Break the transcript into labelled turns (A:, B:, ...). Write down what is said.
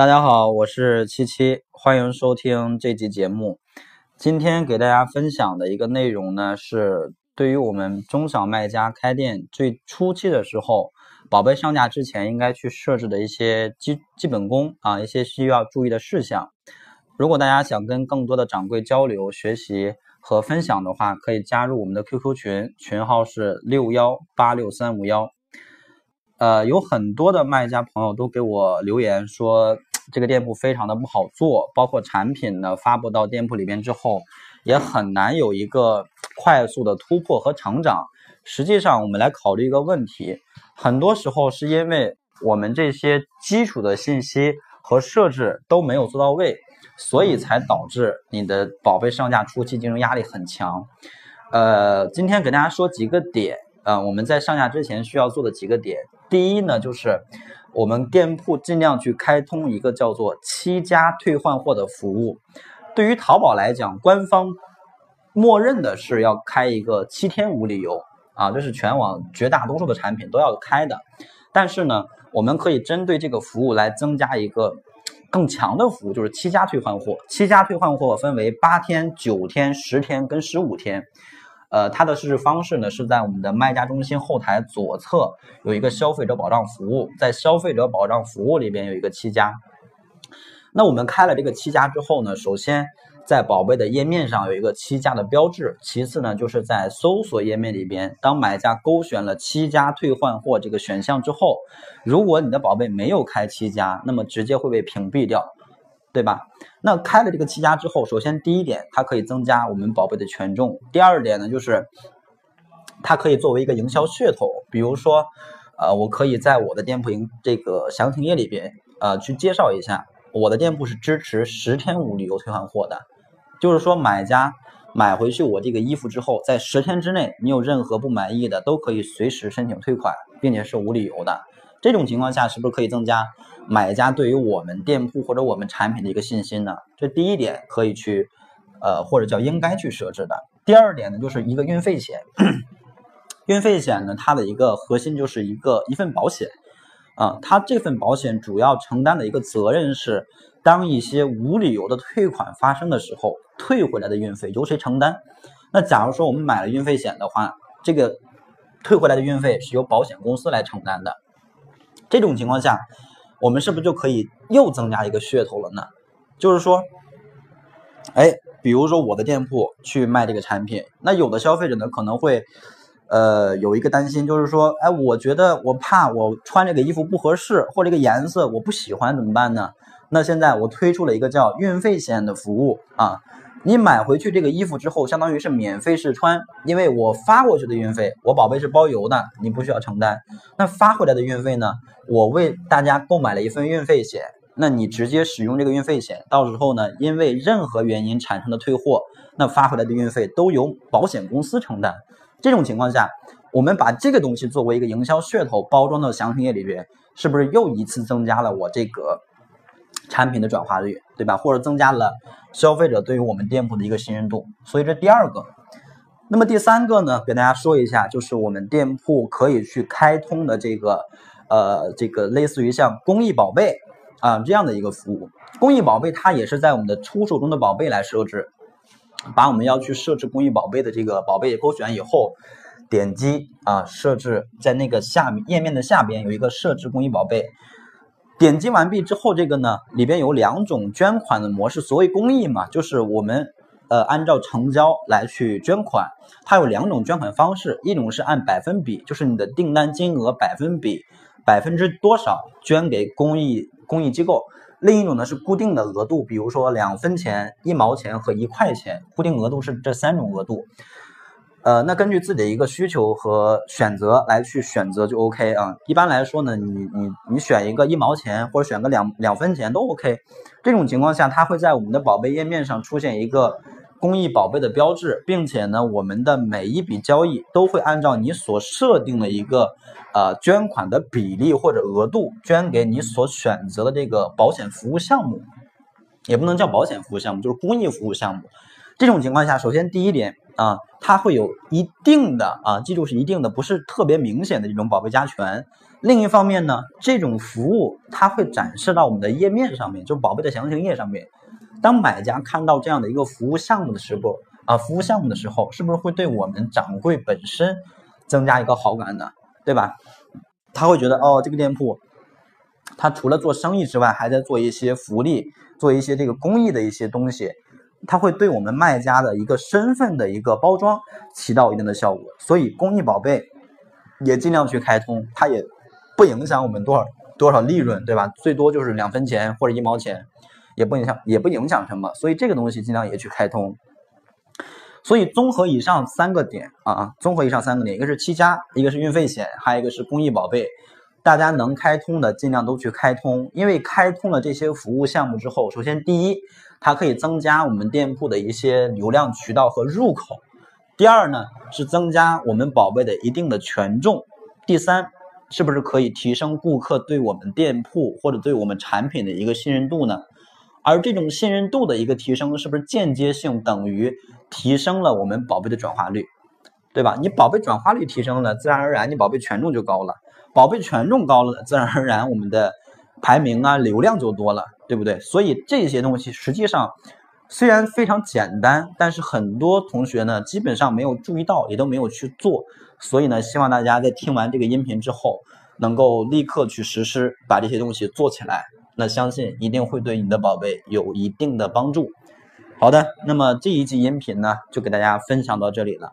A: 大家好，我是七七，欢迎收听这期节目。今天给大家分享的一个内容呢，是对于我们中小卖家开店最初期的时候，宝贝上架之前应该去设置的一些基基本功啊，一些需要注意的事项。如果大家想跟更多的掌柜交流、学习和分享的话，可以加入我们的 QQ 群，群号是六幺八六三五幺。呃，有很多的卖家朋友都给我留言说，这个店铺非常的不好做，包括产品呢发布到店铺里边之后，也很难有一个快速的突破和成长。实际上，我们来考虑一个问题，很多时候是因为我们这些基础的信息和设置都没有做到位，所以才导致你的宝贝上架初期竞争压力很强。呃，今天给大家说几个点。呃，我们在上架之前需要做的几个点，第一呢，就是我们店铺尽量去开通一个叫做七家退换货的服务。对于淘宝来讲，官方默认的是要开一个七天无理由啊，这是全网绝大多数的产品都要开的。但是呢，我们可以针对这个服务来增加一个更强的服务，就是七家退换货。七家退换货分为八天、九天、十天跟十五天。呃，它的设置方式呢是在我们的卖家中心后台左侧有一个消费者保障服务，在消费者保障服务里边有一个七家。那我们开了这个七家之后呢，首先在宝贝的页面上有一个七家的标志，其次呢就是在搜索页面里边，当买家勾选了七家退换货这个选项之后，如果你的宝贝没有开七家，那么直接会被屏蔽掉。对吧？那开了这个七家之后，首先第一点，它可以增加我们宝贝的权重；第二点呢，就是它可以作为一个营销噱头。比如说，呃，我可以在我的店铺营这个详情页里边，呃，去介绍一下我的店铺是支持十天无理由退换货的。就是说，买家买回去我这个衣服之后，在十天之内，你有任何不满意的，都可以随时申请退款，并且是无理由的。这种情况下，是不是可以增加买家对于我们店铺或者我们产品的一个信心呢？这第一点可以去，呃，或者叫应该去设置的。第二点呢，就是一个运费险。运费险呢，它的一个核心就是一个一份保险啊，它这份保险主要承担的一个责任是，当一些无理由的退款发生的时候，退回来的运费由谁承担？那假如说我们买了运费险的话，这个退回来的运费是由保险公司来承担的。这种情况下，我们是不是就可以又增加一个噱头了呢？就是说，哎，比如说我的店铺去卖这个产品，那有的消费者呢可能会，呃，有一个担心，就是说，哎，我觉得我怕我穿这个衣服不合适，或这个颜色我不喜欢，怎么办呢？那现在我推出了一个叫运费险的服务啊。你买回去这个衣服之后，相当于是免费试穿，因为我发过去的运费，我宝贝是包邮的，你不需要承担。那发回来的运费呢？我为大家购买了一份运费险，那你直接使用这个运费险，到时候呢，因为任何原因产生的退货，那发回来的运费都由保险公司承担。这种情况下，我们把这个东西作为一个营销噱头包装到详情页里边，是不是又一次增加了我这个？产品的转化率，对吧？或者增加了消费者对于我们店铺的一个信任度，所以这第二个。那么第三个呢？给大家说一下，就是我们店铺可以去开通的这个，呃，这个类似于像公益宝贝啊这样的一个服务。公益宝贝它也是在我们的出售中的宝贝来设置，把我们要去设置公益宝贝的这个宝贝勾选以后，点击啊设置，在那个下面页面的下边有一个设置公益宝贝。点击完毕之后，这个呢里边有两种捐款的模式。所谓公益嘛，就是我们呃按照成交来去捐款。它有两种捐款方式，一种是按百分比，就是你的订单金额百分比百分之多少捐给公益公益机构；另一种呢是固定的额度，比如说两分钱、一毛钱和一块钱，固定额度是这三种额度。呃，那根据自己的一个需求和选择来去选择就 OK 啊。一般来说呢，你你你选一个一毛钱或者选个两两分钱都 OK。这种情况下，它会在我们的宝贝页面上出现一个公益宝贝的标志，并且呢，我们的每一笔交易都会按照你所设定的一个呃捐款的比例或者额度捐给你所选择的这个保险服务项目，也不能叫保险服务项目，就是公益服务项目。这种情况下，首先第一点，啊，它会有一定的啊，记住是一定的，不是特别明显的这种宝贝加权。另一方面呢，这种服务它会展示到我们的页面上面，就宝贝的详情页上面。当买家看到这样的一个服务项目的时候啊，服务项目的时候，是不是会对我们掌柜本身增加一个好感呢？对吧？他会觉得哦，这个店铺，他除了做生意之外，还在做一些福利，做一些这个公益的一些东西。它会对我们卖家的一个身份的一个包装起到一定的效果，所以公益宝贝也尽量去开通，它也不影响我们多少多少利润，对吧？最多就是两分钱或者一毛钱，也不影响也不影响什么，所以这个东西尽量也去开通。所以综合以上三个点啊，综合以上三个点，一个是七家，一个是运费险，还有一个是公益宝贝，大家能开通的尽量都去开通，因为开通了这些服务项目之后，首先第一。它可以增加我们店铺的一些流量渠道和入口。第二呢，是增加我们宝贝的一定的权重。第三，是不是可以提升顾客对我们店铺或者对我们产品的一个信任度呢？而这种信任度的一个提升，是不是间接性等于提升了我们宝贝的转化率？对吧？你宝贝转化率提升了，自然而然你宝贝权重就高了。宝贝权重高了，自然而然我们的排名啊流量就多了。对不对？所以这些东西实际上虽然非常简单，但是很多同学呢基本上没有注意到，也都没有去做。所以呢，希望大家在听完这个音频之后，能够立刻去实施，把这些东西做起来。那相信一定会对你的宝贝有一定的帮助。好的，那么这一集音频呢，就给大家分享到这里了。